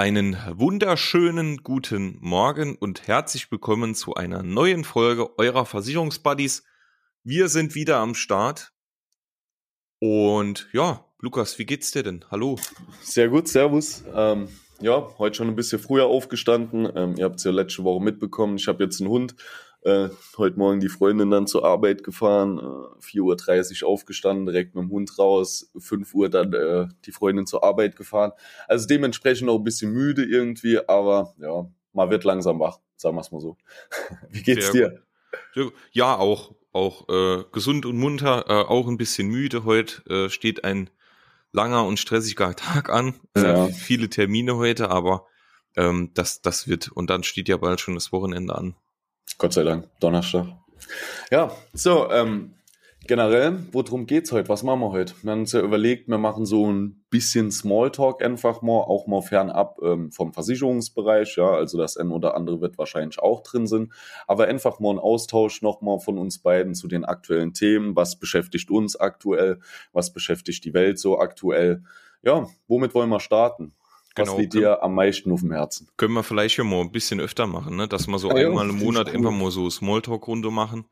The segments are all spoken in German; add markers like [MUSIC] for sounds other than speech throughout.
Einen wunderschönen guten Morgen und herzlich willkommen zu einer neuen Folge eurer Versicherungsbuddies. Wir sind wieder am Start. Und ja, Lukas, wie geht's dir denn? Hallo. Sehr gut, Servus. Ähm, ja, heute schon ein bisschen früher aufgestanden. Ähm, ihr habt es ja letzte Woche mitbekommen. Ich habe jetzt einen Hund. Äh, heute Morgen die Freundin dann zur Arbeit gefahren, äh, 4.30 Uhr aufgestanden, direkt mit dem Hund raus, 5 Uhr dann äh, die Freundin zur Arbeit gefahren. Also dementsprechend auch ein bisschen müde irgendwie, aber ja, man wird langsam wach, sagen wir es mal so. [LAUGHS] Wie geht's Sehr dir? Ja, auch, auch äh, gesund und munter, äh, auch ein bisschen müde. Heute äh, steht ein langer und stressiger [LAUGHS] Tag an. Ja. Viele Termine heute, aber ähm, das, das wird. Und dann steht ja bald schon das Wochenende an. Gott sei Dank, Donnerstag. Ja, so, ähm, generell, worum geht's heute? Was machen wir heute? Wir haben uns ja überlegt, wir machen so ein bisschen Smalltalk einfach mal, auch mal fernab ähm, vom Versicherungsbereich, ja, also das ein oder andere wird wahrscheinlich auch drin sind, aber einfach mal ein Austausch nochmal von uns beiden zu den aktuellen Themen, was beschäftigt uns aktuell, was beschäftigt die Welt so aktuell, ja, womit wollen wir starten? Was Genau, liegt können- dir am meisten auf dem Herzen? Können wir vielleicht ja mal ein bisschen öfter machen, ne? Dass wir so Ah ja, einmal im ich Monat cool. einfach mal so Smalltalk-Runde machen.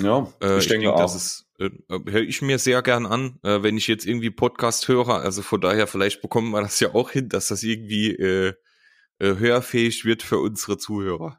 Ja, Äh, ich denke denk, auch. das ist, äh, höre ich mir sehr gern an, äh, wenn ich jetzt irgendwie Podcast höre. Also von daher, vielleicht bekommen wir das ja auch hin, dass das irgendwie äh, äh, hörfähig wird für unsere Zuhörer.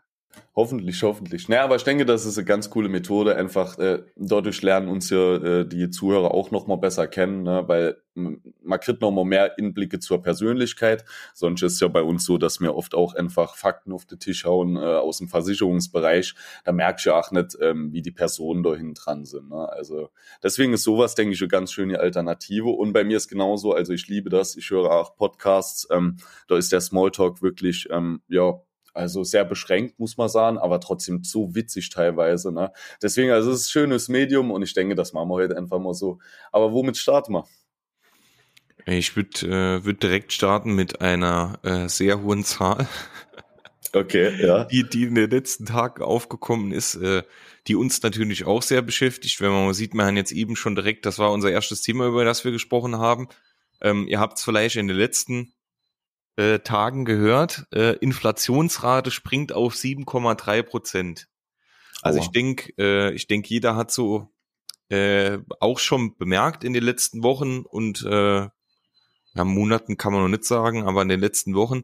Hoffentlich, hoffentlich. Naja, aber ich denke, das ist eine ganz coole Methode. Einfach äh, dadurch lernen uns ja äh, die Zuhörer auch noch mal besser kennen, ne? weil man kriegt noch mal mehr Inblicke zur Persönlichkeit. Sonst ist es ja bei uns so, dass wir oft auch einfach Fakten auf den Tisch hauen äh, aus dem Versicherungsbereich. Da merkst du ja auch nicht, ähm, wie die Personen da hinten dran sind. Ne? Also deswegen ist sowas, denke ich, eine ganz schöne Alternative. Und bei mir ist genauso, also ich liebe das. Ich höre auch Podcasts. Ähm, da ist der Smalltalk wirklich, ähm, ja, also sehr beschränkt, muss man sagen, aber trotzdem so witzig teilweise. Ne? Deswegen, also es ist ein schönes Medium und ich denke, das machen wir heute einfach mal so. Aber womit starten wir? Ich würde äh, würd direkt starten mit einer äh, sehr hohen Zahl, Okay, ja. [LAUGHS] die, die in den letzten Tagen aufgekommen ist, äh, die uns natürlich auch sehr beschäftigt. Wenn man mal sieht, man jetzt eben schon direkt, das war unser erstes Thema, über das wir gesprochen haben. Ähm, ihr habt es vielleicht in den letzten äh, Tagen gehört, äh, Inflationsrate springt auf 7,3 Prozent. Also ich denke, äh, ich denke, jeder hat so äh, auch schon bemerkt in den letzten Wochen und äh, ja, Monaten kann man noch nicht sagen, aber in den letzten Wochen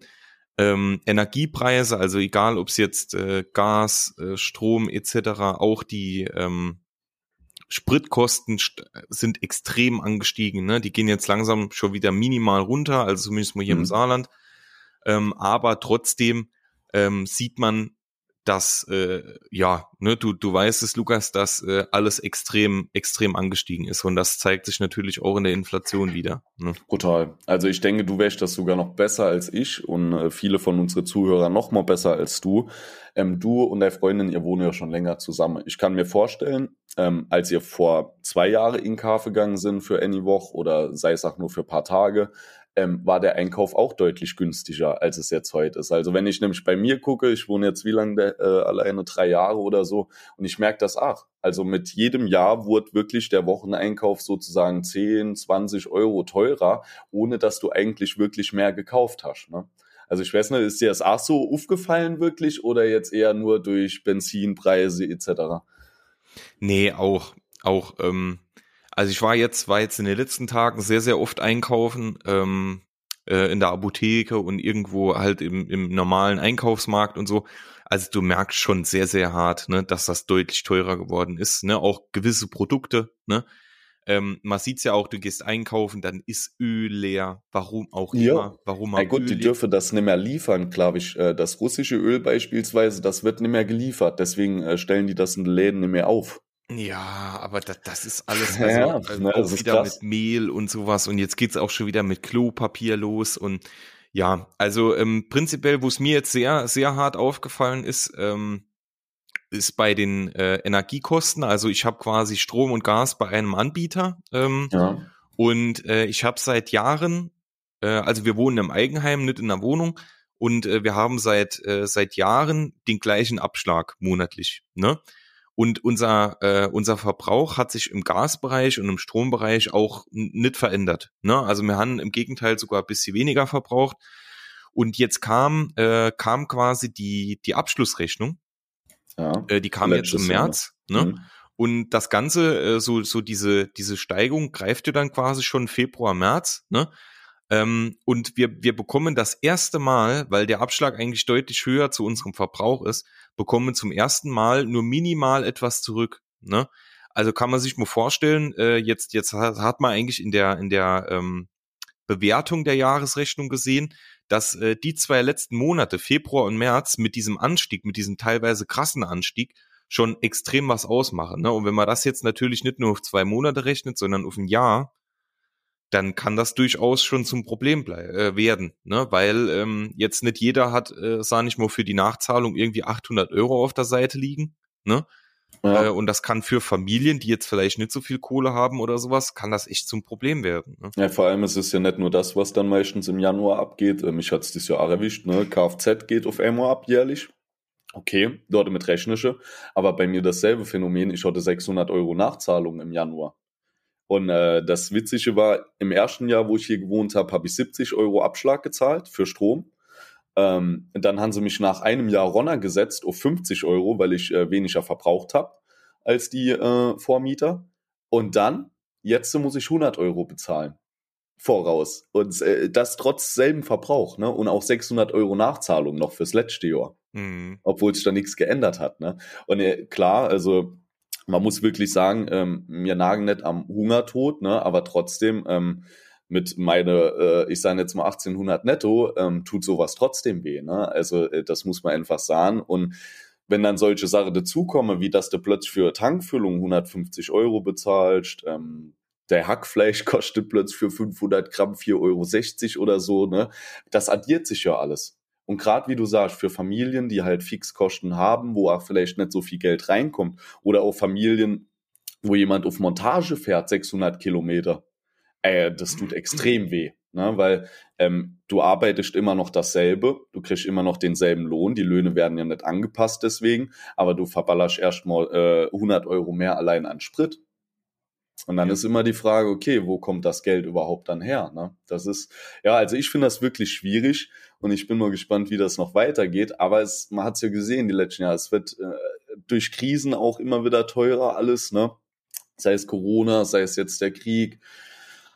ähm, Energiepreise, also egal ob es jetzt äh, Gas, äh, Strom etc., auch die ähm, Spritkosten st- sind extrem angestiegen. Ne? Die gehen jetzt langsam schon wieder minimal runter, also zumindest mal hier im Mhm. Saarland. Ähm, aber trotzdem ähm, sieht man, dass äh, ja, ne, du du weißt es, Lukas, dass äh, alles extrem extrem angestiegen ist und das zeigt sich natürlich auch in der Inflation wieder. Ne? Brutal. Also ich denke, du wärst das sogar noch besser als ich und äh, viele von unseren Zuhörern noch mal besser als du. Ähm, du und deine Freundin, ihr wohnt ja schon länger zusammen. Ich kann mir vorstellen, ähm, als ihr vor zwei Jahren in Kauf gegangen sind für Anywoch oder sei es auch nur für ein paar Tage, ähm, war der Einkauf auch deutlich günstiger, als es jetzt heute ist. Also wenn ich nämlich bei mir gucke, ich wohne jetzt wie lange äh, alleine drei Jahre oder so und ich merke das auch. Also mit jedem Jahr wurde wirklich der Wocheneinkauf sozusagen 10, 20 Euro teurer, ohne dass du eigentlich wirklich mehr gekauft hast. Ne? Also ich weiß nicht, ist dir das auch so aufgefallen wirklich oder jetzt eher nur durch Benzinpreise etc.? Nee, auch, auch, ähm, also ich war jetzt, war jetzt in den letzten Tagen sehr, sehr oft einkaufen, ähm, äh, in der Apotheke und irgendwo halt im, im normalen Einkaufsmarkt und so. Also du merkst schon sehr, sehr hart, ne, dass das deutlich teurer geworden ist, ne, auch gewisse Produkte, ne. Ähm, man sieht's ja auch, du gehst einkaufen, dann ist Öl leer. Warum auch Ja. immer? Warum Na gut, Öl die dürfen das nicht mehr liefern, glaube ich. Äh, Das russische Öl beispielsweise, das wird nicht mehr geliefert. Deswegen äh, stellen die das in den Läden nicht mehr auf. Ja, aber das, das ist alles [LAUGHS] Ja, also, also ne, auch wieder mit Mehl und sowas und jetzt geht's auch schon wieder mit Klopapier los und ja, also ähm, prinzipiell, wo es mir jetzt sehr, sehr hart aufgefallen ist, ähm, ist bei den äh, Energiekosten. Also ich habe quasi Strom und Gas bei einem Anbieter ähm, Ja. und äh, ich habe seit Jahren, äh, also wir wohnen im Eigenheim, nicht in einer Wohnung und äh, wir haben seit äh, seit Jahren den gleichen Abschlag monatlich, ne? Und unser, äh, unser Verbrauch hat sich im Gasbereich und im Strombereich auch nicht verändert. Ne? Also wir haben im Gegenteil sogar ein bisschen weniger verbraucht. Und jetzt kam, äh, kam quasi die, die Abschlussrechnung. Ja, äh, die kam jetzt im März. Jahr. Ne? Mhm. Und das Ganze, äh, so, so diese, diese Steigung greift ja dann quasi schon Februar, März. Ne? Ähm, und wir, wir bekommen das erste Mal, weil der Abschlag eigentlich deutlich höher zu unserem Verbrauch ist, bekommen zum ersten Mal nur minimal etwas zurück. Ne? Also kann man sich mal vorstellen, äh, jetzt, jetzt hat, hat man eigentlich in der, in der ähm, Bewertung der Jahresrechnung gesehen, dass äh, die zwei letzten Monate, Februar und März, mit diesem Anstieg, mit diesem teilweise krassen Anstieg, schon extrem was ausmachen. Ne? Und wenn man das jetzt natürlich nicht nur auf zwei Monate rechnet, sondern auf ein Jahr, dann kann das durchaus schon zum Problem äh, werden, ne? weil ähm, jetzt nicht jeder hat, äh, sag ich mal, für die Nachzahlung irgendwie 800 Euro auf der Seite liegen. Ne? Ja. Äh, und das kann für Familien, die jetzt vielleicht nicht so viel Kohle haben oder sowas, kann das echt zum Problem werden. Ne? Ja, vor allem ist es ja nicht nur das, was dann meistens im Januar abgeht. Äh, mich hat es dieses Jahr erwischt. Ne? Kfz geht auf einmal ab jährlich. Okay, dort mit rechnische. Aber bei mir dasselbe Phänomen. Ich hatte 600 Euro Nachzahlung im Januar. Und äh, das Witzige war, im ersten Jahr, wo ich hier gewohnt habe, habe ich 70 Euro Abschlag gezahlt für Strom. Ähm, dann haben sie mich nach einem Jahr Ronner gesetzt auf 50 Euro, weil ich äh, weniger verbraucht habe als die äh, Vormieter. Und dann, jetzt muss ich 100 Euro bezahlen. Voraus. Und äh, das trotz selben Verbrauch, ne? Und auch 600 Euro Nachzahlung noch fürs letzte Jahr. Mhm. Obwohl sich da nichts geändert hat, ne? Und äh, klar, also man muss wirklich sagen, ähm, wir nagen nicht am Hungertod, ne, aber trotzdem ähm, mit meine, äh, ich sage jetzt mal 1800 netto, ähm, tut sowas trotzdem weh. Ne? Also äh, das muss man einfach sagen. Und wenn dann solche Sachen dazukommen, wie dass du plötzlich für Tankfüllung 150 Euro bezahlst, ähm, der Hackfleisch kostet plötzlich für 500 Gramm 4,60 Euro oder so, ne? Das addiert sich ja alles. Und gerade wie du sagst, für Familien, die halt Fixkosten haben, wo auch vielleicht nicht so viel Geld reinkommt, oder auch Familien, wo jemand auf Montage fährt, 600 Kilometer, äh, das tut extrem weh. Ne? Weil ähm, du arbeitest immer noch dasselbe, du kriegst immer noch denselben Lohn, die Löhne werden ja nicht angepasst deswegen, aber du verballerst erstmal äh, 100 Euro mehr allein an Sprit. Und dann ja. ist immer die Frage, okay, wo kommt das Geld überhaupt dann her? Ne? Das ist, ja, also ich finde das wirklich schwierig und ich bin nur gespannt, wie das noch weitergeht. Aber es, man hat es ja gesehen die letzten Jahre, es wird äh, durch Krisen auch immer wieder teurer alles, ne? Sei es Corona, sei es jetzt der Krieg.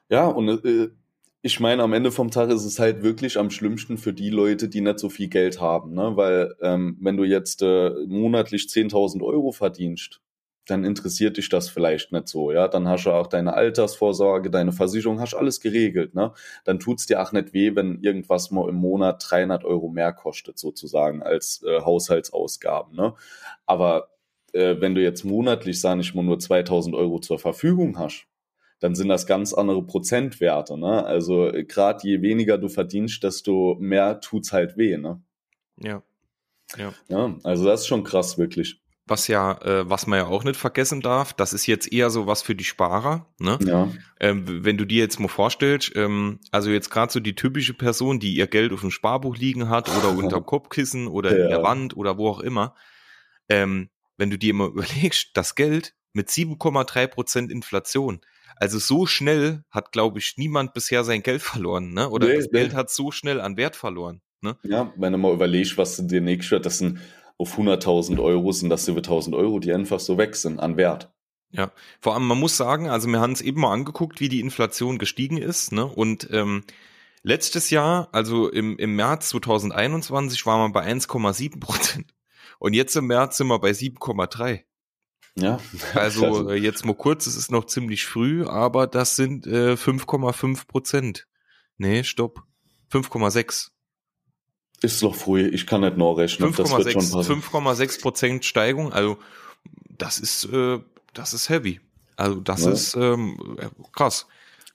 Ja, und äh, ich meine, am Ende vom Tag ist es halt wirklich am schlimmsten für die Leute, die nicht so viel Geld haben, ne? Weil ähm, wenn du jetzt äh, monatlich 10.000 Euro verdienst, dann interessiert dich das vielleicht nicht so, ja. Dann hast du auch deine Altersvorsorge, deine Versicherung, hast alles geregelt, ne. Dann tut's dir auch nicht weh, wenn irgendwas mal im Monat 300 Euro mehr kostet, sozusagen, als äh, Haushaltsausgaben, ne. Aber äh, wenn du jetzt monatlich, sag ich mal, nur 2000 Euro zur Verfügung hast, dann sind das ganz andere Prozentwerte, ne. Also äh, gerade je weniger du verdienst, desto mehr tut's halt weh, ne. Ja. Ja. ja, also das ist schon krass, wirklich was ja, äh, was man ja auch nicht vergessen darf, das ist jetzt eher so was für die Sparer. Ne? Ja. Ähm, wenn du dir jetzt mal vorstellst, ähm, also jetzt gerade so die typische Person, die ihr Geld auf dem Sparbuch liegen hat oder [LAUGHS] unter Kopfkissen oder ja. in der Wand oder wo auch immer, ähm, wenn du dir mal [LAUGHS] überlegst, das Geld mit 7,3 Prozent Inflation, also so schnell hat, glaube ich, niemand bisher sein Geld verloren, ne? Oder nee, das nee. Geld hat so schnell an Wert verloren. Ne? Ja, wenn du mal überlegst, was du dir nächstes das sind auf 100.000 Euro sind das über 1.000 Euro, die einfach so weg sind an Wert. Ja, vor allem man muss sagen, also wir haben es eben mal angeguckt, wie die Inflation gestiegen ist, ne? Und ähm, letztes Jahr, also im, im März 2021, waren wir bei 1,7 Prozent. Und jetzt im März sind wir bei 7,3. Ja. Also, also [LAUGHS] äh, jetzt mal kurz, es ist noch ziemlich früh, aber das sind äh, 5,5 Prozent. Nee, stopp. 5,6. Ist noch früh, ich kann nicht nachrechnen. 5,6 Prozent Steigung, also das ist, äh, das ist heavy. Also das ja. ist ähm, krass.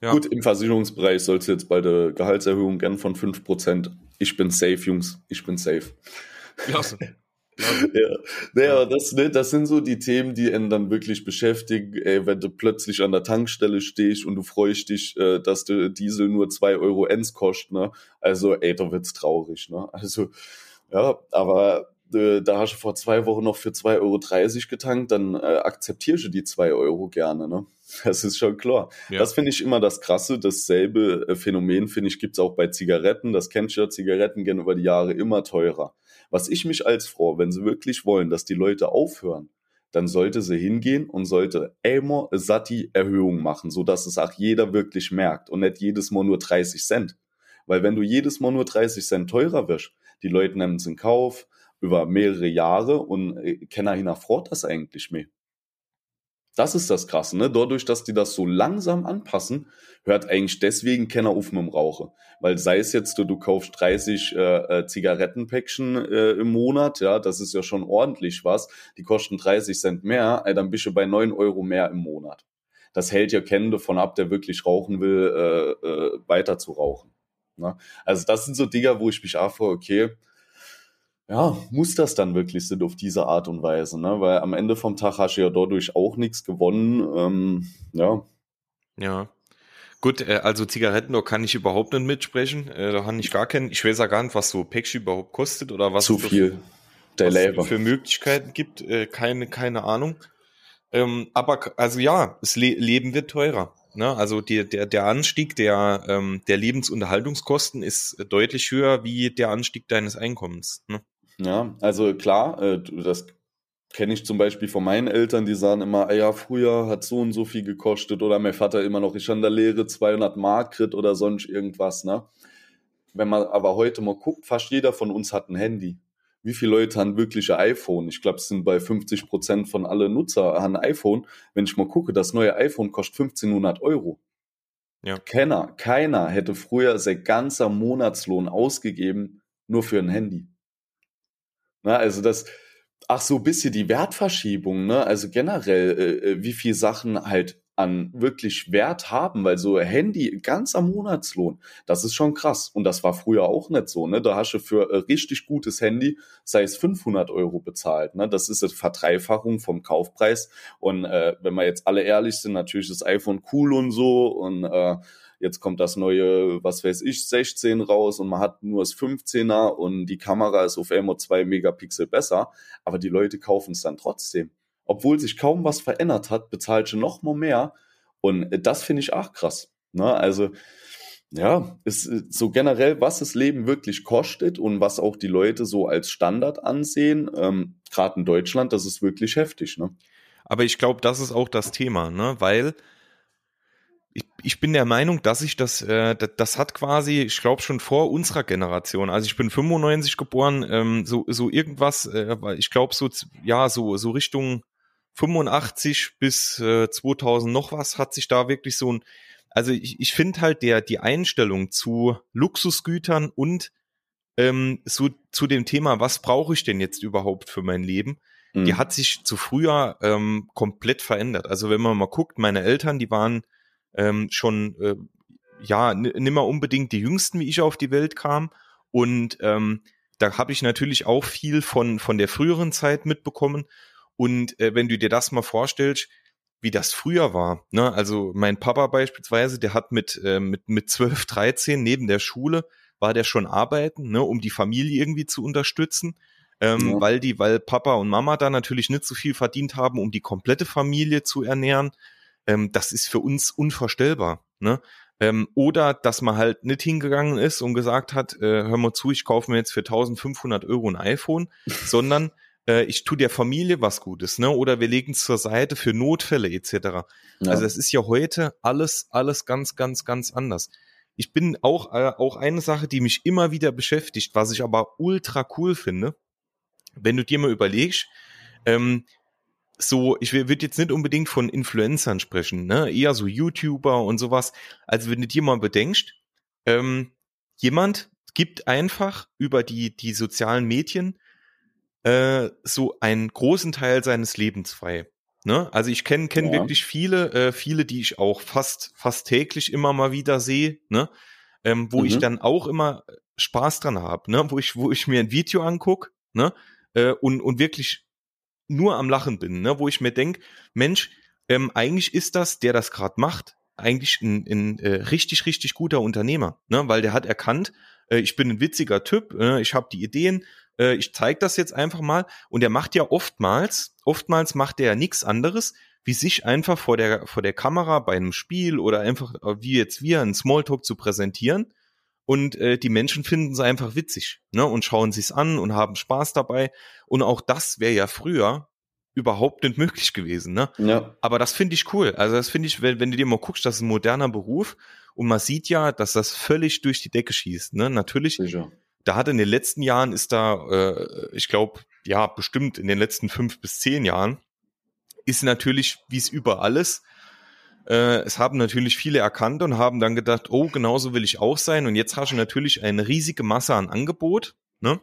Ja. Gut, im Versicherungsbereich soll es jetzt bei der Gehaltserhöhung gern von 5%. Ich bin safe, Jungs. Ich bin safe. Klasse. Ja, naja, das, ne, das sind so die Themen, die einen dann wirklich beschäftigen. Ey, wenn du plötzlich an der Tankstelle stehst und du freust dich, äh, dass der Diesel nur zwei Euro Ens kostet, ne? Also, ey, da wird's traurig, ne? Also, ja, aber äh, da hast du vor zwei Wochen noch für 2,30 Euro getankt, dann äh, akzeptierst du die 2 Euro gerne, ne? Das ist schon klar. Ja. Das finde ich immer das Krasse. Dasselbe äh, Phänomen, finde ich, gibt's auch bei Zigaretten. Das kennst du ja, Zigaretten gehen über die Jahre immer teurer. Was ich mich als Frau, wenn sie wirklich wollen, dass die Leute aufhören, dann sollte sie hingehen und sollte immer Sati Erhöhung machen, so dass es auch jeder wirklich merkt und nicht jedes Mal nur 30 Cent. Weil wenn du jedes Mal nur 30 Cent teurer wirst, die Leute nehmen es in Kauf über mehrere Jahre und äh, keiner hinterfragt das eigentlich mehr. Das ist das Krasse, ne? Dadurch, dass die das so langsam anpassen, hört eigentlich deswegen keiner auf mit dem Rauchen. Weil sei es jetzt, du, du kaufst 30 äh, äh, Zigarettenpäckchen äh, im Monat, ja, das ist ja schon ordentlich was. Die kosten 30 Cent mehr, äh, dann bist du bei 9 Euro mehr im Monat. Das hält ja kennen davon ab, der wirklich rauchen will, äh, äh, weiter zu rauchen. Ne? Also das sind so Dinger, wo ich mich vor, okay, ja, muss das dann wirklich sind auf diese Art und Weise, ne? Weil am Ende vom Tag hast du ja dadurch auch nichts gewonnen. Ähm, ja. Ja. Gut, äh, also Zigaretten, da kann ich überhaupt nicht mitsprechen. Äh, da kann ich gar keinen. Ich weiß ja gar nicht, was so Päckchen überhaupt kostet oder was Zu es viel. Der was Labor. für Möglichkeiten gibt. Äh, keine, keine Ahnung. Ähm, aber also ja, das Le Leben wird teurer. Ne? Also die, der, der Anstieg der, ähm, der Lebensunterhaltungskosten ist deutlich höher wie der Anstieg deines Einkommens. Ne? Ja, also klar, äh, das kenne ich zum Beispiel von meinen Eltern, die sagen immer, ah ja, früher hat so und so viel gekostet oder mein Vater immer noch, ich an der Lehre 200 Mark kriegt oder sonst irgendwas, ne? Wenn man aber heute mal guckt, fast jeder von uns hat ein Handy. Wie viele Leute haben wirkliche iPhone? Ich glaube, es sind bei 50 Prozent von alle Nutzer haben ein iPhone. Wenn ich mal gucke, das neue iPhone kostet 1500 Euro. Ja. Keiner, keiner hätte früher sein ganzer Monatslohn ausgegeben nur für ein Handy. Na, also das, ach so, bisschen die Wertverschiebung, ne? Also generell, äh, äh, wie viel Sachen halt an wirklich Wert haben, weil so Handy ganz am Monatslohn, das ist schon krass. Und das war früher auch nicht so, ne? Da hast du für ein richtig gutes Handy, sei es 500 Euro bezahlt, ne? Das ist eine Verdreifachung vom Kaufpreis. Und äh, wenn wir jetzt alle ehrlich sind, natürlich ist das iPhone cool und so und äh, jetzt kommt das neue, was weiß ich, 16 raus und man hat nur das 15er und die Kamera ist auf einmal 2 Megapixel besser, aber die Leute kaufen es dann trotzdem. Obwohl sich kaum was verändert hat, bezahlt schon noch mal mehr und das finde ich auch krass. Ne? Also ja, ist so generell, was das Leben wirklich kostet und was auch die Leute so als Standard ansehen, ähm, gerade in Deutschland, das ist wirklich heftig. Ne? Aber ich glaube, das ist auch das Thema, ne? weil ich, bin der Meinung, dass ich das, äh, das, das hat quasi, ich glaube schon vor unserer Generation. Also ich bin 95 geboren, ähm, so so irgendwas, äh, ich glaube so ja so so Richtung 85 bis äh, 2000 noch was hat sich da wirklich so ein, also ich, ich finde halt der die Einstellung zu Luxusgütern und ähm, so zu dem Thema, was brauche ich denn jetzt überhaupt für mein Leben? Die mhm. hat sich zu früher ähm, komplett verändert. Also wenn man mal guckt, meine Eltern, die waren ähm, schon äh, ja nimmer unbedingt die jüngsten, wie ich auf die Welt kam. Und ähm, da habe ich natürlich auch viel von, von der früheren Zeit mitbekommen. Und äh, wenn du dir das mal vorstellst, wie das früher war, ne? also mein Papa beispielsweise, der hat mit, äh, mit, mit 12, 13 neben der Schule, war der schon arbeiten, ne? um die Familie irgendwie zu unterstützen. Ähm, ja. weil die, weil Papa und Mama da natürlich nicht so viel verdient haben, um die komplette Familie zu ernähren ähm, das ist für uns unvorstellbar. Ne? Ähm, oder dass man halt nicht hingegangen ist und gesagt hat, äh, hör mal zu, ich kaufe mir jetzt für 1500 Euro ein iPhone, [LAUGHS] sondern äh, ich tue der Familie was Gutes, ne? Oder wir legen es zur Seite für Notfälle etc. Ja. Also das ist ja heute alles, alles ganz, ganz, ganz anders. Ich bin auch, äh, auch eine Sache, die mich immer wieder beschäftigt, was ich aber ultra cool finde, wenn du dir mal überlegst, ähm, so, ich würde jetzt nicht unbedingt von Influencern sprechen, ne? eher so YouTuber und sowas. Also wenn du dir mal bedenkst, ähm, jemand gibt einfach über die, die sozialen Medien äh, so einen großen Teil seines Lebens frei. Ne? Also ich kenne kenn ja. wirklich viele, äh, viele, die ich auch fast, fast täglich immer mal wieder sehe, ne? ähm, wo mhm. ich dann auch immer Spaß dran habe, ne? wo, ich, wo ich mir ein Video anguck ne? äh, und, und wirklich nur am Lachen bin, ne? wo ich mir denk, Mensch, ähm, eigentlich ist das, der das gerade macht, eigentlich ein, ein äh, richtig, richtig guter Unternehmer, ne? weil der hat erkannt, äh, ich bin ein witziger Typ, äh, ich habe die Ideen, äh, ich zeige das jetzt einfach mal. Und er macht ja oftmals, oftmals macht er ja nichts anderes, wie sich einfach vor der, vor der Kamera bei einem Spiel oder einfach äh, wie jetzt wir einen Smalltalk zu präsentieren. Und äh, die Menschen finden es einfach witzig ne? und schauen sich's an und haben Spaß dabei. Und auch das wäre ja früher überhaupt nicht möglich gewesen. Ne? Ja. Aber das finde ich cool. Also das finde ich, wenn, wenn du dir mal guckst, das ist ein moderner Beruf und man sieht ja, dass das völlig durch die Decke schießt. Ne? Natürlich, Sicher. da hat in den letzten Jahren ist da, äh, ich glaube, ja, bestimmt in den letzten fünf bis zehn Jahren ist natürlich, wie es überall ist, äh, es haben natürlich viele erkannt und haben dann gedacht, oh, genauso will ich auch sein. Und jetzt hast du natürlich eine riesige Masse an Angebot, ne?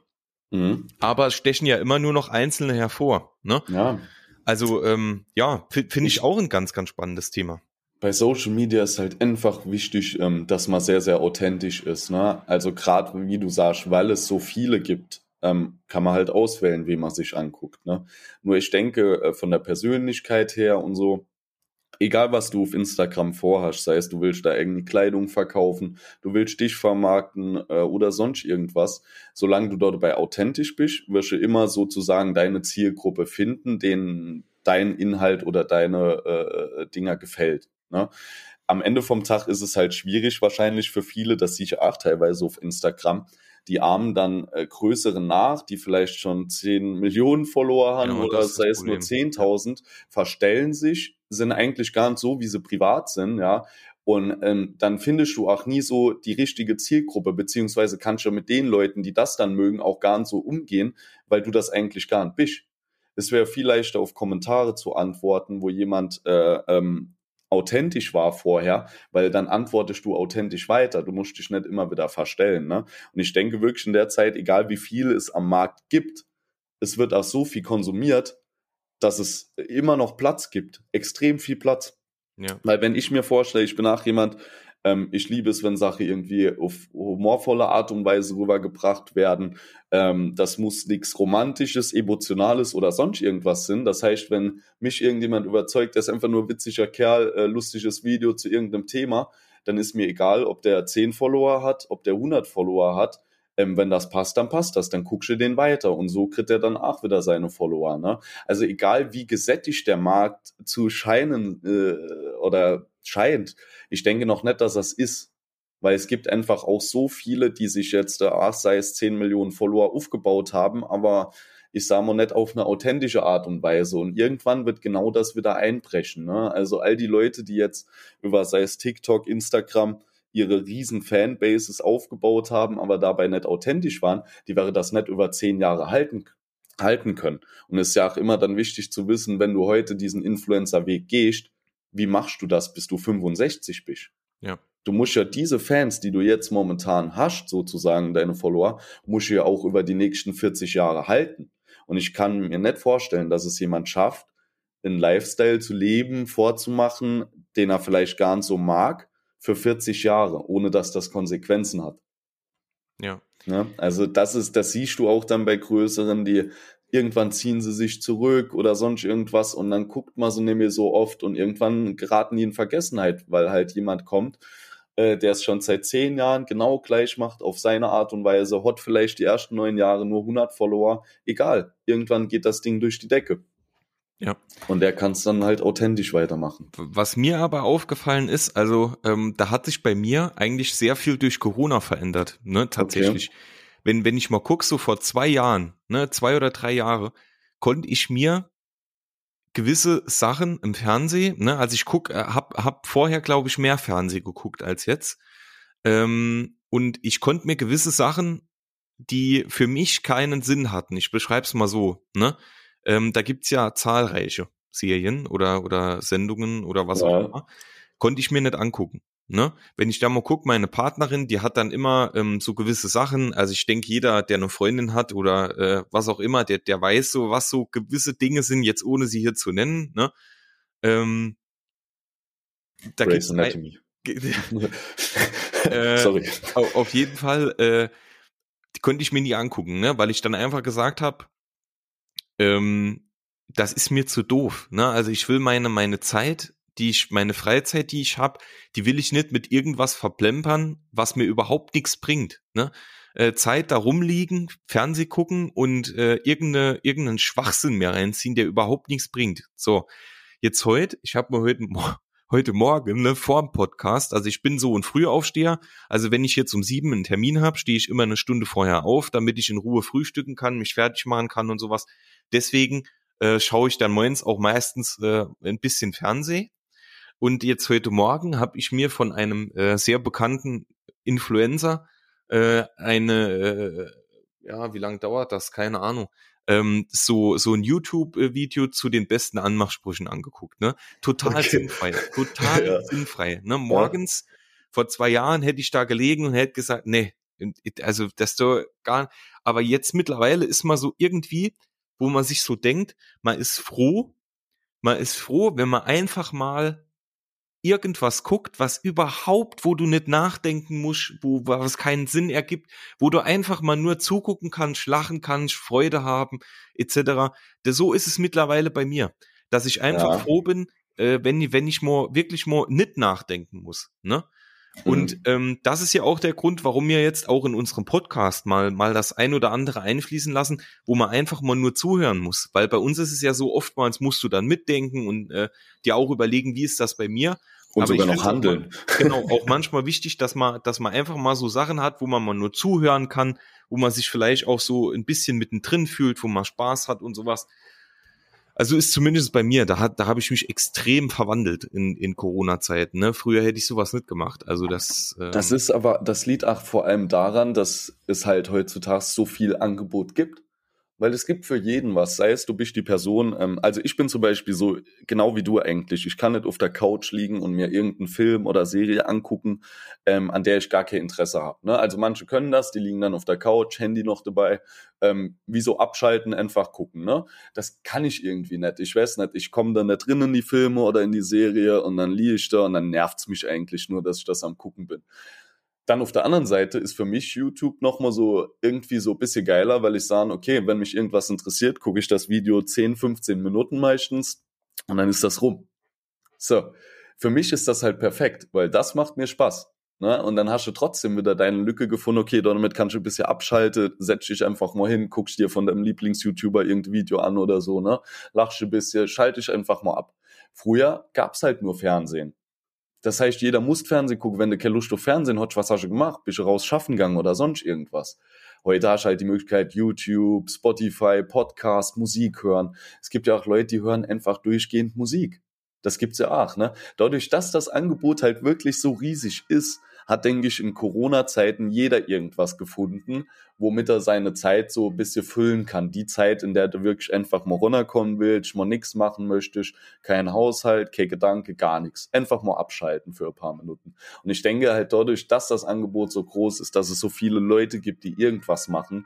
Mhm. Aber es stechen ja immer nur noch Einzelne hervor, ne? Ja. Also, ähm, ja, finde ich auch ein ganz, ganz spannendes Thema. Bei Social Media ist halt einfach wichtig, ähm, dass man sehr, sehr authentisch ist. Ne? Also gerade wie du sagst, weil es so viele gibt, ähm, kann man halt auswählen, wie man sich anguckt. Ne? Nur ich denke, äh, von der Persönlichkeit her und so, egal was du auf Instagram vorhast, sei es du willst da irgendwie Kleidung verkaufen, du willst dich vermarkten äh, oder sonst irgendwas, solange du dabei authentisch bist, wirst du immer sozusagen deine Zielgruppe finden, denen dein Inhalt oder deine äh, Dinger gefällt. Ne? Am Ende vom Tag ist es halt schwierig wahrscheinlich für viele, das sehe ich auch teilweise auf Instagram, die armen dann äh, größere nach, die vielleicht schon 10 Millionen Follower haben Genau, oder sei es nur Problem. 10.000, verstellen sich, sind eigentlich gar nicht so, wie sie privat sind, ja. Und ähm, dann findest du auch nie so die richtige Zielgruppe, beziehungsweise kannst du mit den Leuten, die das dann mögen, auch gar nicht so umgehen, weil du das eigentlich gar nicht bist. Es wäre viel leichter, auf Kommentare zu antworten, wo jemand äh, ähm, authentisch war vorher, weil dann antwortest du authentisch weiter. Du musst dich nicht immer wieder verstellen. Ne? Und ich denke wirklich in der Zeit, egal wie viel es am Markt gibt, es wird auch so viel konsumiert, dass es immer noch Platz gibt. Extrem viel Platz. Ja. Weil wenn ich mir vorstelle, ich bin auch jemand, ähm, ich liebe es, wenn Sachen irgendwie auf humorvolle Art und Weise rübergebracht werden. Ähm, das muss nichts Romantisches, Emotionales oder sonst irgendwas sein. Das heißt, wenn mich irgendjemand überzeugt, der ist einfach nur ein witziger Kerl, äh, lustiges Video zu irgendeinem Thema, dann ist mir egal, ob der 10 Follower hat, ob der 100 Follower hat. Ähm, wenn das passt, dann passt das, dann guckst du den weiter und so kriegt er dann auch wieder seine Follower. Ne? Also egal wie gesättigt der Markt zu scheinen äh, oder scheint, ich denke noch nicht, dass das ist. Weil es gibt einfach auch so viele, die sich jetzt, äh, ach, sei es 10 Millionen Follower aufgebaut haben, aber ich sage mal nicht auf eine authentische Art und Weise. Und irgendwann wird genau das wieder einbrechen. Ne? Also all die Leute, die jetzt über, sei es TikTok, Instagram, ihre riesen Fanbases aufgebaut haben, aber dabei nicht authentisch waren, die wäre das nicht über zehn Jahre halten, halten können. Und es ist ja auch immer dann wichtig zu wissen, wenn du heute diesen Influencer-Weg gehst, wie machst du das, bis du 65 bist? Ja. Du musst ja diese Fans, die du jetzt momentan hast, sozusagen deine Follower, musst du ja auch über die nächsten 40 Jahre halten. Und ich kann mir nicht vorstellen, dass es jemand schafft, einen Lifestyle zu leben, vorzumachen, den er vielleicht gar nicht so mag, für 40 Jahre, ohne dass das Konsequenzen hat. Ja. Ne? Also das ist, das siehst du auch dann bei größeren, die irgendwann ziehen sie sich zurück oder sonst irgendwas und dann guckt man so nämlich so oft und irgendwann geraten die in Vergessenheit, weil halt jemand kommt, äh, der es schon seit zehn Jahren genau gleich macht, auf seine Art und Weise, hat vielleicht die ersten neun Jahre nur 100 Follower, egal, irgendwann geht das Ding durch die Decke. Ja. Und der kann es dann halt authentisch weitermachen. Was mir aber aufgefallen ist, also ähm, da hat sich bei mir eigentlich sehr viel durch Corona verändert, ne, tatsächlich. Okay. Wenn, wenn ich mal gucke, so vor zwei Jahren, ne, zwei oder drei Jahre, konnte ich mir gewisse Sachen im Fernsehen, ne, also ich guck, äh, hab, hab vorher, glaube ich, mehr Fernsehen geguckt als jetzt. Ähm, und ich konnte mir gewisse Sachen, die für mich keinen Sinn hatten, ich beschreibe es mal so, ne? Ähm, da gibt's ja zahlreiche Serien oder, oder Sendungen oder was ja. auch immer. Konnte ich mir nicht angucken. Ne? Wenn ich da mal gucke, meine Partnerin, die hat dann immer ähm, so gewisse Sachen, also ich denke, jeder, der eine Freundin hat oder äh, was auch immer, der, der weiß so, was so gewisse Dinge sind, jetzt ohne sie hier zu nennen. Ne? Ähm, da Grey's Anatomy. [LAUGHS] äh, Sorry. Auf, auf jeden Fall, äh, die konnte ich mir nie angucken, ne? weil ich dann einfach gesagt habe, ähm, das ist mir zu doof. Ne? Also ich will meine, meine Zeit, die ich, meine Freizeit, die ich habe, die will ich nicht mit irgendwas verplempern, was mir überhaupt nichts bringt. Ne? äh, Zeit da rumliegen, Fernseh gucken und äh, irgendeine, irgendeinen Schwachsinn mehr reinziehen, der überhaupt nichts bringt. So, jetzt heute, ich habe mir heute, [LAUGHS] heute Morgen ne, vor dem Podcast, also ich bin so ein Frühaufsteher, also wenn ich jetzt um sieben einen Termin habe, stehe ich immer eine Stunde vorher auf, damit ich in Ruhe frühstücken kann, mich fertig machen kann und sowas. Deswegen äh, schaue ich dann morgens auch meistens äh, ein bisschen Fernseh. Und jetzt heute Morgen habe ich mir von einem äh, sehr bekannten Influencer äh, eine, äh, ja, wie lange dauert das? Keine Ahnung. Ähm, so so ein YouTube-Video zu den besten Anmachsprüchen angeguckt. Ne, total okay. sinnfrei, [LAUGHS] total ja. sinnfrei. Ne, morgens ja. vor zwei Jahren hätte ich da gelegen und hätte gesagt, nee, also das doch gar. Aber jetzt mittlerweile ist man so irgendwie, wo man sich so denkt, man ist froh, man ist froh, wenn man einfach mal irgendwas guckt, was überhaupt, wo du nicht nachdenken musst, wo was keinen Sinn ergibt, wo du einfach mal nur zugucken kannst, lachen kannst, Freude haben, etc. So ist es mittlerweile bei mir, dass ich einfach ja. froh bin, äh, wenn, wenn ich mal wirklich mal nicht nachdenken muss. Ne? Und mhm. ähm, das ist ja auch der Grund, warum wir jetzt auch in unserem Podcast mal, mal das ein oder andere einfließen lassen, wo man einfach mal nur zuhören muss. Weil bei uns ist es ja so, oftmals musst du dann mitdenken und äh, dir auch überlegen, wie ist das bei mir. Und Aber sogar noch handeln. Auch, genau, auch manchmal wichtig, dass man, dass man einfach mal so Sachen hat, wo man mal nur zuhören kann, wo man sich vielleicht auch so ein bisschen mittendrin fühlt, wo man Spaß hat und sowas. Also ist zumindest bei mir, da hat, da habe ich mich extrem verwandelt in, in Corona-Zeiten. Ne? Früher hätte ich sowas nicht gemacht. Also das. Ähm das ist aber, das liegt auch vor allem daran, dass es halt heutzutage so viel Angebot gibt weil es gibt für jeden was, sei es du bist die Person, ähm, also ich bin zum Beispiel so, genau wie du eigentlich, ich kann nicht auf der Couch liegen und mir irgendeinen Film oder Serie angucken, ähm, an der ich gar kein Interesse habe. Ne? Also manche können das, die liegen dann auf der Couch, Handy noch dabei, ähm, wie so abschalten, einfach gucken. Ne? Das kann ich irgendwie nicht, ich weiß nicht, ich komme da nicht drin in die Filme oder in die Serie und dann liege ich da und dann nervt's mich eigentlich nur, dass ich das am gucken bin. Dann auf der anderen Seite ist für mich YouTube nochmal so irgendwie so ein bisschen geiler, weil ich sage, okay, wenn mich irgendwas interessiert, gucke ich das Video 10, 15 Minuten meistens und dann ist das rum. So, für mich ist das halt perfekt, weil das macht mir Spaß. Ne? Und dann hast du trotzdem wieder deine Lücke gefunden, okay, damit kannst du ein bisschen abschalten, setz dich einfach mal hin, guckst dir von deinem Lieblings-YouTuber irgendein Video an oder so, ne? Lachst ein bisschen, schalte dich einfach mal ab. Früher gab's halt nur Fernsehen. Das heißt, jeder muss Fernsehen gucken. Wenn du keine Lust auf Fernsehen hast, was hast du gemacht? Bist du raus schaffen gegangen oder sonst irgendwas? Heute hast du halt die Möglichkeit, YouTube, Spotify, Podcast, Musik hören. Es gibt ja auch Leute, die hören einfach durchgehend Musik. Das gibt's ja auch, ne? Dadurch, dass das Angebot halt wirklich so riesig ist, hat, denke ich, in Corona-Zeiten jeder irgendwas gefunden, womit er seine Zeit so ein bisschen füllen kann. Die Zeit, in der du wirklich einfach mal runterkommen willst, mal nichts machen möchtest, kein Haushalt, kein Gedanke, gar nichts. Einfach mal abschalten für ein paar Minuten. Und ich denke halt dadurch, dass das Angebot so groß ist, dass es so viele Leute gibt, die irgendwas machen,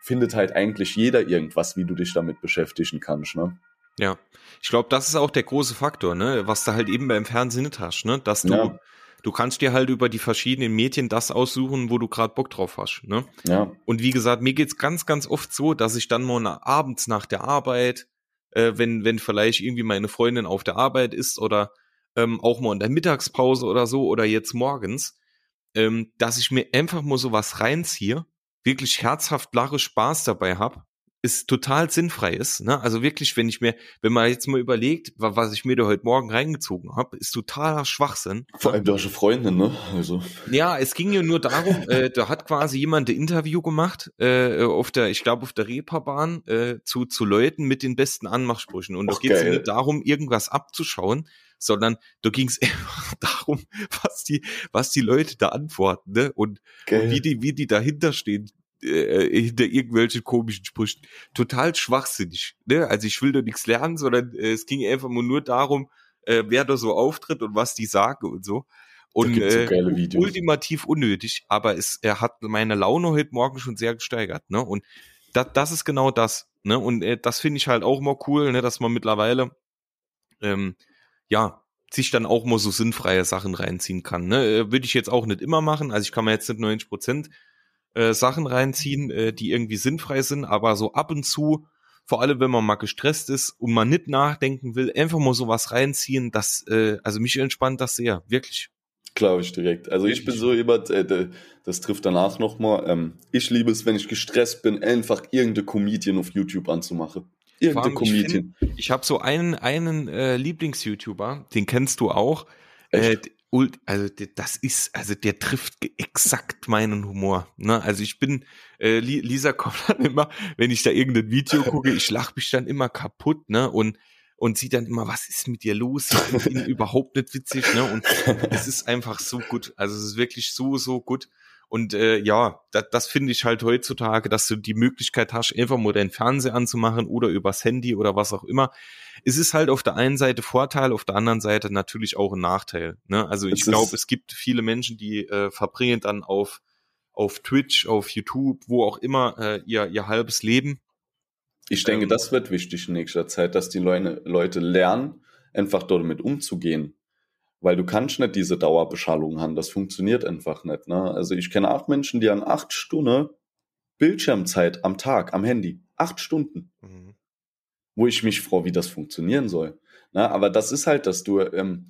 findet halt eigentlich jeder irgendwas, wie du dich damit beschäftigen kannst, ne? Ja, ich glaube, das ist auch der große Faktor, ne, was du halt eben beim Fernsehen nicht hast, ne, dass du ja du kannst dir halt über die verschiedenen Medien das aussuchen, wo du gerade Bock drauf hast. Ne? Ja. Und wie gesagt, mir geht's ganz, ganz oft so, dass ich dann mal abends nach der Arbeit, äh, wenn, wenn vielleicht irgendwie meine Freundin auf der Arbeit ist oder ähm, auch mal in der Mittagspause oder so oder jetzt morgens, ähm, dass ich mir einfach mal sowas reinziehe, wirklich herzhaft lache Spaß dabei hab ist total sinnfrei ist. Ne? Also wirklich, wenn ich mir, wenn man jetzt mal überlegt, was ich mir da heute Morgen reingezogen habe, ist totaler Schwachsinn. Vor allem deutsche Freundin, ne? Also. Ja, es ging ja nur darum, äh, da hat quasi jemand ein Interview gemacht äh, auf der, ich glaube auf der Reeperbahn äh, zu zu Leuten mit den besten Anmachsprüchen und da geht es nicht darum, irgendwas abzuschauen, sondern da ging es [LAUGHS] einfach darum, was die, was die Leute da antworten, ne? Und, und wie die, wie die dahinter stehen, äh, hinter irgendwelchen komischen Sprüchen. Total schwachsinnig. Ne? Also ich will da nichts lernen, sondern äh, es ging einfach nur darum, äh, wer da so auftritt und was die sagen und so. Und äh, so ultimativ unnötig, aber es, er hat meine Laune heute Morgen schon sehr gesteigert. Ne? Und das, das ist genau das. Ne? Und äh, das finde ich halt auch mal cool, ne? dass man mittlerweile ähm, ja sich dann auch mal so sinnfreie Sachen reinziehen kann. Ne? Äh, würde ich jetzt auch nicht immer machen. Also ich kann mir jetzt nicht 90 Prozent äh, Sachen reinziehen, äh, die irgendwie sinnfrei sind, aber so ab und zu, vor allem wenn man mal gestresst ist und man nicht nachdenken will, einfach mal sowas reinziehen, das, äh, also mich entspannt das sehr, wirklich. Glaube ich direkt. Also ich bin so jemand, äh, das trifft danach nochmal. Ähm, ich liebe es, wenn ich gestresst bin, einfach irgendeine Comedian auf YouTube anzumachen. Irgendeine Comedian. Ich, ich habe so einen, einen äh, Lieblings-YouTuber, den kennst du auch. Äh, also das ist, also der trifft exakt meinen Humor. Ne? Also ich bin, äh, Lisa kommt dann immer, wenn ich da irgendein Video gucke, ich lach mich dann immer kaputt, ne? Und und sie dann immer, was ist mit dir los? Ich bin [LAUGHS] überhaupt nicht witzig, ne? Und es ist einfach so gut. Also es ist wirklich so, so gut. Und äh, ja, das, das finde ich halt heutzutage, dass du die Möglichkeit hast, einfach mal deinen Fernseher anzumachen oder übers Handy oder was auch immer. Es ist halt auf der einen Seite Vorteil, auf der anderen Seite natürlich auch ein Nachteil. Ne? Also ich glaube, es gibt viele Menschen, die äh, verbringen dann auf auf Twitch, auf YouTube, wo auch immer äh, ihr ihr halbes Leben. Ich denke, ähm, das wird wichtig in nächster Zeit, dass die Leute, Leute lernen, einfach damit umzugehen weil du kannst nicht diese Dauerbeschallung haben. Das funktioniert einfach nicht. Ne? Also ich kenne acht Menschen, die an acht Stunden Bildschirmzeit am Tag, am Handy, acht Stunden, mhm. Wo ich mich frage, wie das funktionieren soll. Ne? Aber das ist halt, dass du, ähm,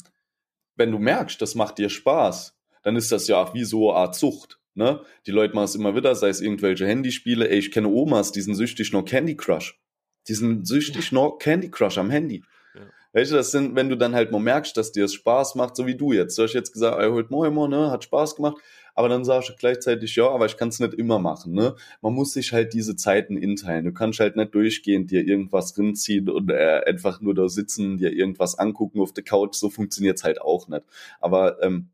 wenn du merkst, das macht dir Spaß, dann ist das ja auch wie so eine Art Zucht. Ne? Die Leute machen es immer wieder, sei es irgendwelche Handyspiele. Ey, ich kenne Omas, die sind süchtig noch Candy Crush. Die sind süchtig noch Candy Crush am Handy. Weißt du, das sind, wenn du dann halt mal merkst, dass dir es Spaß macht, so wie du jetzt. Du hast jetzt gesagt, ey, heute Morgen, ne, hat Spaß gemacht. Aber dann sagst du gleichzeitig, ja, aber ich kann es nicht immer machen, ne? Man muss sich halt diese Zeiten inteilen. Du kannst halt nicht durchgehend dir irgendwas rinziehen und äh, einfach nur da sitzen, dir irgendwas angucken auf der Couch. So funktioniert's halt auch nicht. Aber ähm,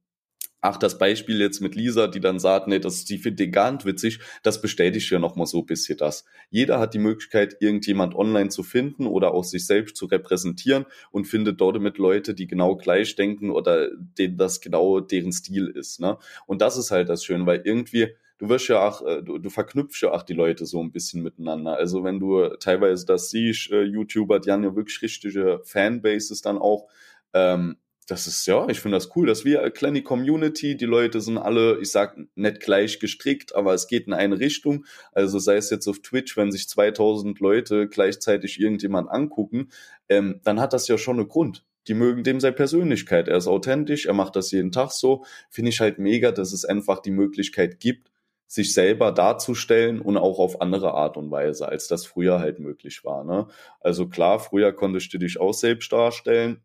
Ach, das Beispiel jetzt mit Lisa, die dann sagt, nee, das, die findet den gar nicht witzig, das bestätigt ja nochmal so ein bisschen das. Jeder hat die Möglichkeit, irgendjemand online zu finden oder auch sich selbst zu repräsentieren und findet dort mit Leute, die genau gleich denken oder denen das genau deren Stil ist. Ne? Und das ist halt das Schöne, weil irgendwie, du wirst ja auch, äh, du, du verknüpfst ja auch die Leute so ein bisschen miteinander. Also wenn du teilweise das siehst, äh, YouTuber, die haben ja wirklich richtige Fanbases dann auch, ähm, das ist ja, ich finde das cool, dass wir eine kleine Community, die Leute sind alle, ich sag nicht gleich gestrickt, aber es geht in eine Richtung. Also sei es jetzt auf Twitch, wenn sich 2000 Leute gleichzeitig irgendjemand angucken, ähm, dann hat das ja schon einen Grund. Die mögen dem seine Persönlichkeit. Er ist authentisch, er macht das jeden Tag so. Finde ich halt mega, dass es einfach die Möglichkeit gibt, sich selber darzustellen und auch auf andere Art und Weise, als das früher halt möglich war. Ne? Also klar, früher konntest du dich auch selbst darstellen,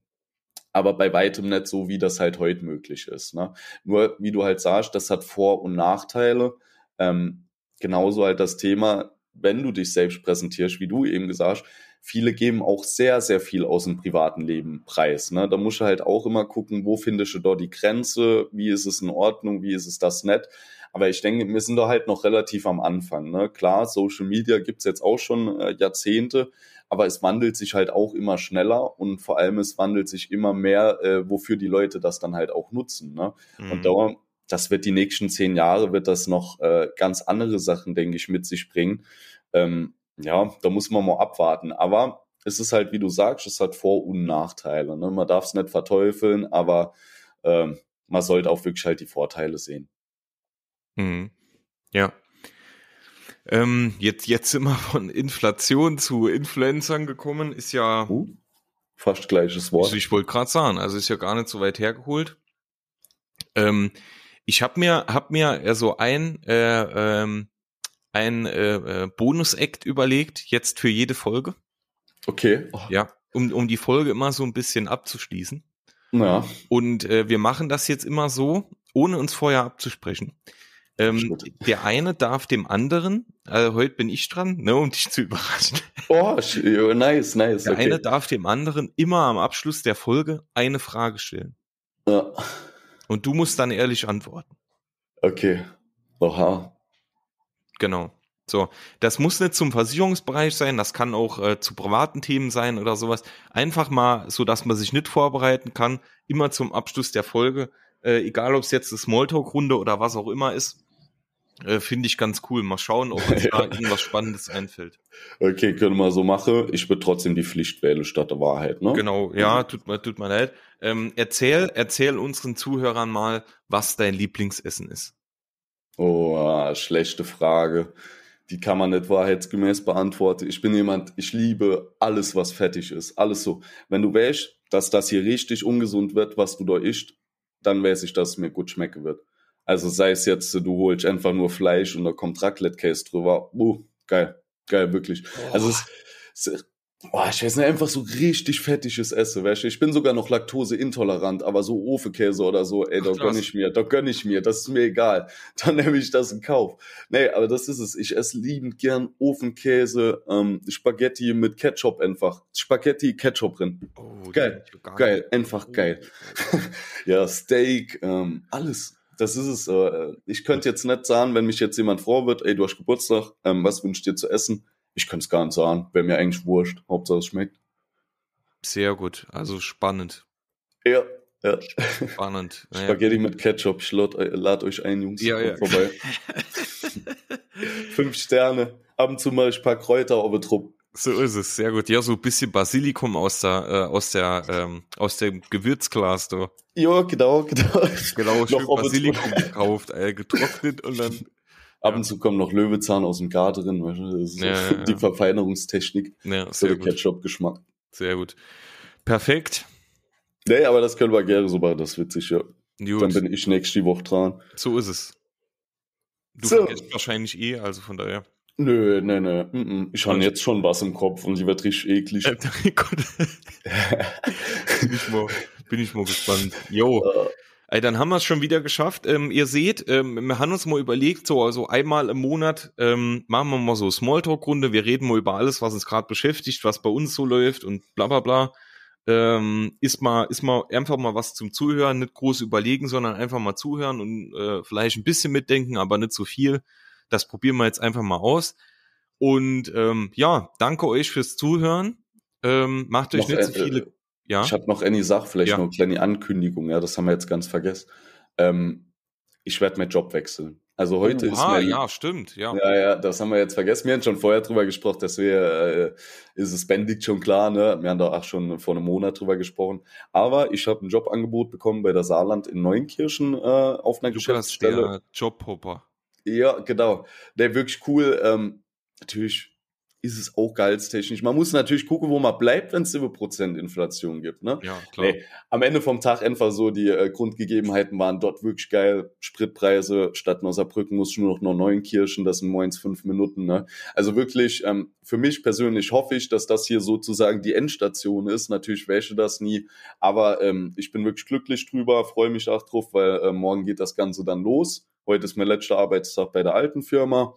aber bei weitem nicht so, wie das halt heute möglich ist. Ne? Nur, wie du halt sagst, das hat Vor- und Nachteile. Ähm, genauso halt das Thema, wenn du dich selbst präsentierst, wie du eben gesagt hast, viele geben auch sehr, sehr viel aus dem privaten Leben preis. Ne? Da musst du halt auch immer gucken, wo findest du dort die Grenze, wie ist es in Ordnung, wie ist es das nett. Aber ich denke, wir sind da halt noch relativ am Anfang. Ne? Klar, Social Media gibt's jetzt auch schon äh, Jahrzehnte, aber es wandelt sich halt auch immer schneller und vor allem es wandelt sich immer mehr, äh, wofür die Leute das dann halt auch nutzen. Ne? Mhm. Und da, das wird die nächsten zehn Jahre, wird das noch äh, ganz andere Sachen, denke ich, mit sich bringen. Ähm, ja, da muss man mal abwarten. Aber es ist halt, wie du sagst, es hat Vor- und Nachteile. Ne? Man darf es nicht verteufeln, aber ähm, man sollte auch wirklich halt die Vorteile sehen. Mhm. Ja, ähm, jetzt, jetzt sind wir von Inflation zu Influencern gekommen, ist ja. Uh, fast gleiches Wort. Also ich wollte gerade sagen, also ist ja gar nicht so weit hergeholt. Ähm, ich habe mir, hab mir so ein, äh, ähm, ein äh, äh, Bonus-Act überlegt, jetzt für jede Folge. Okay. Oh. Ja, um, um die Folge immer so ein bisschen abzuschließen. Ja. Und äh, wir machen das jetzt immer so, ohne uns vorher abzusprechen. Ähm, der eine darf dem anderen, also heute bin ich dran, ne, um dich zu überraschen. Oh, nice, nice. Der okay. eine darf dem anderen immer am Abschluss der Folge eine Frage stellen. Ja. Und du musst dann ehrlich antworten. Okay. Oha. Genau. So, das muss nicht zum Versicherungsbereich sein, das kann auch äh, zu privaten Themen sein oder sowas. Einfach mal, so dass man sich nicht vorbereiten kann, immer zum Abschluss der Folge, äh, egal ob es jetzt eine Smalltalk-Runde oder was auch immer ist, äh, Finde ich ganz cool. Mal schauen, ob uns [LAUGHS] da irgendwas Spannendes einfällt. Okay, können wir so machen. Ich würde trotzdem die Pflicht wählen statt der Wahrheit, ne? Genau, ja, tut mir, tut mir leid. Ähm, erzähl, erzähl unseren Zuhörern mal, was dein Lieblingsessen ist. Oh, ah, schlechte Frage. Die kann man nicht wahrheitsgemäß beantworten. Ich bin jemand, ich liebe alles, was fettig ist. Alles so. Wenn du weißt, dass das hier richtig ungesund wird, was du da isst, dann weiß ich, dass es mir gut schmecken wird. Also sei es jetzt, du holst einfach nur Fleisch und da kommt Raclette-Case drüber. Uh, geil, geil, wirklich. Oh. Also es, es Boah, ich weiß nicht, einfach so richtig fettiges Essen, weißt du? Ich bin sogar noch laktoseintolerant, aber so Ofekäse oder so, ey, da gönn ich mir, da gönn ich mir, das ist mir egal. [LAUGHS] Dann nehme ich das in Kauf. Nee, aber das ist es. Ich esse liebend gern Ofenkäse, ähm, Spaghetti mit Ketchup einfach. Spaghetti, Ketchup drin. Oh, Geil, geil, einfach geil. [LAUGHS] ja, Steak, ähm, alles. Das ist es. Äh, ich könnte jetzt nicht sagen, wenn mich jetzt jemand froh wird, ey, du hast Geburtstag, ähm, was wünschst du dir zu essen? Ich könnte es gar nicht sagen. Wäre mir eigentlich wurscht. Hauptsache es schmeckt. Sehr gut. Also spannend. Ja, ja. Spannend. [LAUGHS] Naja. Spaghetti mit Ketchup. Ich lad, äh, lad euch ein, Jungs. Ja, ja. Vorbei. [LAUGHS] Fünf Sterne. Ab und zu mal ein paar Kräuter auf der Trupp. So ist es, sehr gut. Ja, so ein bisschen Basilikum aus der, äh, aus der, ähm, aus dem Gewürzglas da. Ja, genau, genau. Genau, [LAUGHS] schön Noch Basilikum gekauft, äh, getrocknet und dann, [LAUGHS] Ab und zu kommt noch Löwezahn aus dem Garten drin. Weißt du? Das ist Ja, ja, ja. die Verfeinerungstechnik ja, für sehr gut, Ketchup-Geschmack. sehr gut. Perfekt. Nee, aber das können wir gerne so machen, das ist witzig, ja. Dann Gut, bin ich nächste Woche dran. so ist es. Du So. vergisst wahrscheinlich eh, also von daher. Nö, nö, nö. mm. Ich habe Und- jetzt schon was im Kopf und die wird richtig eklig. Äh, [LAUGHS] Gott. bin, ich mal, bin ich mal gespannt. Jo. Äh, Ey, dann haben wir es schon wieder geschafft. Ähm, ihr seht, ähm, wir haben uns mal überlegt, so also einmal im Monat ähm, machen wir mal so Smalltalk-Runde. Wir reden mal über alles, was uns gerade beschäftigt, was bei uns so läuft und bla bla bla. Ähm, ist mal, ist mal einfach mal was zum Zuhören, nicht groß überlegen, sondern einfach mal zuhören und äh, vielleicht ein bisschen mitdenken, aber nicht so viel. Das probieren wir jetzt einfach mal aus. Und ähm, ja, danke euch fürs Zuhören. Ähm, macht euch noch, nicht so äh, viele. Ja, Ich habe noch eine Sache, vielleicht Ja. noch eine kleine Ankündigung, ja, das haben wir jetzt ganz vergessen. Ähm, ich werde meinen Job wechseln. Also heute ist Oha, mein, ja, stimmt, ja. Ja, ja, das haben wir jetzt vergessen. Wir haben schon vorher drüber gesprochen, dass wir, äh, ist es bändig schon klar, ne? Wir haben da auch schon vor einem Monat drüber gesprochen. Aber ich habe ein Jobangebot bekommen bei der Saarland in Neunkirchen äh, auf einer Lukas, Geschäftsstelle. der Jobhopper. Ja, genau. Der wirklich cool. Ähm, natürlich ist es auch gehaltstechnisch. Man muss natürlich gucken, wo man bleibt, wenn es 7% Inflation gibt. Ne? Ja, klar. Nee, am Ende vom Tag einfach so, die äh, Grundgegebenheiten waren dort wirklich geil. Spritpreise, statt Osnabrücken muss ich nur noch Neunkirchen, das sind moins fünf Minuten. Ne? Also wirklich, ähm, für mich persönlich hoffe ich, dass das hier sozusagen die Endstation ist. Natürlich wäsche das nie, aber ähm, ich bin wirklich glücklich drüber, freue mich auch drauf, weil äh, morgen geht das Ganze dann los. Heute ist mein letzter Arbeitstag bei der alten Firma.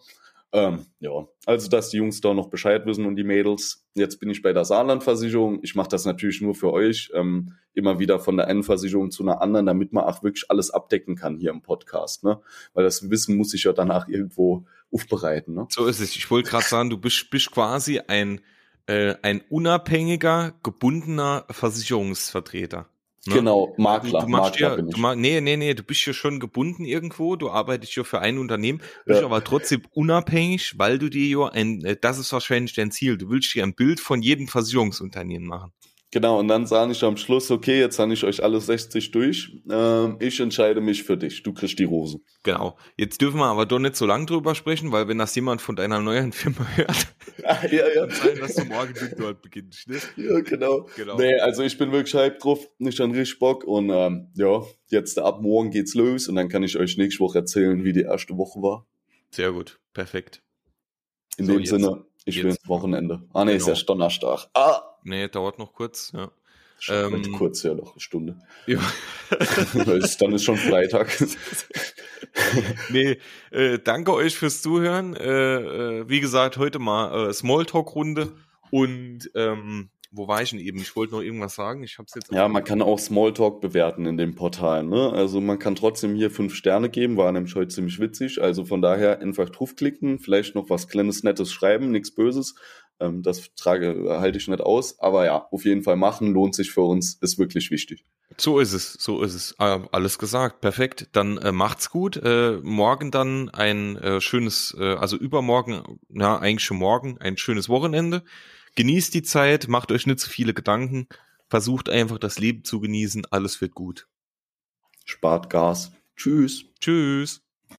Ähm, ja, also dass die Jungs da noch Bescheid wissen und die Mädels. Jetzt bin ich bei der Saarlandversicherung. Ich mache das natürlich nur für euch, ähm, immer wieder von der einen Versicherung zu einer anderen, damit man auch wirklich alles abdecken kann hier im Podcast. Ne? Weil das Wissen muss ich ja danach irgendwo aufbereiten. Ne? So ist es. Ich wollte gerade sagen, du bist, bist quasi ein, äh, ein unabhängiger, gebundener Versicherungsvertreter. Ne? Genau, Makler. Du, du machst Makler ja, bin du ich. ma nee, nee, nee, du bist ja schon gebunden irgendwo, du arbeitest ja für ein Unternehmen, bist Ja. aber trotzdem unabhängig, weil du dir ja ein, äh, das ist wahrscheinlich dein Ziel, du willst dir ein Bild von jedem Versicherungsunternehmen machen. Genau, und dann sage ich am Schluss, okay, jetzt habe ich euch alle 60 durch. Ähm, ich entscheide mich für dich. Du kriegst die Rose. Genau. Jetzt dürfen wir aber doch nicht so lang drüber sprechen, weil wenn das jemand von deiner neuen Firma [LAUGHS] hört, [LAUGHS] Ah, ja, ja. sein, dass du morgen mit dort beginnst. Ne? Ja, genau. Genau. Nee, also ich bin wirklich hyped drauf, nicht an richtig Bock und ähm, ja, jetzt ab morgen geht's los und dann kann ich euch nächste Woche erzählen, wie die erste Woche war. Sehr gut, perfekt. In So, dem jetzt- Sinne, ich will jetzt- ins Wochenende. Ah nee, ist Genau. erst Donnerstag. Ah! Nee, dauert noch kurz, ja. Schon Ähm, kurz, ja, noch eine Stunde. [LAUGHS] ja. [LAUGHS] Dann ist schon Freitag. [LAUGHS] nee, äh, danke euch fürs Zuhören. Äh, äh, wie gesagt, heute mal äh, Smalltalk-Runde. Und ähm, wo war ich denn eben? Ich wollte noch irgendwas sagen. Ich hab's jetzt. Ja, man kann auch Smalltalk bewerten in dem Portal. Ne? Also man kann trotzdem hier fünf Sterne geben, war nämlich heute ziemlich witzig. Also von daher einfach draufklicken, vielleicht noch was kleines, nettes schreiben, nichts Böses. Ähm, das trage, halte ich nicht aus. Aber ja, auf jeden Fall machen, lohnt sich für uns, ist wirklich wichtig. So ist es, so ist es. Ah, alles gesagt, perfekt. Dann äh, macht's gut. Äh, morgen dann ein äh, schönes, äh, also übermorgen, na eigentlich schon morgen, ein schönes Wochenende. Genießt die Zeit, macht euch nicht zu viele Gedanken, versucht einfach das Leben zu genießen. Alles wird gut. Spart Gas. Tschüss. Tschüss.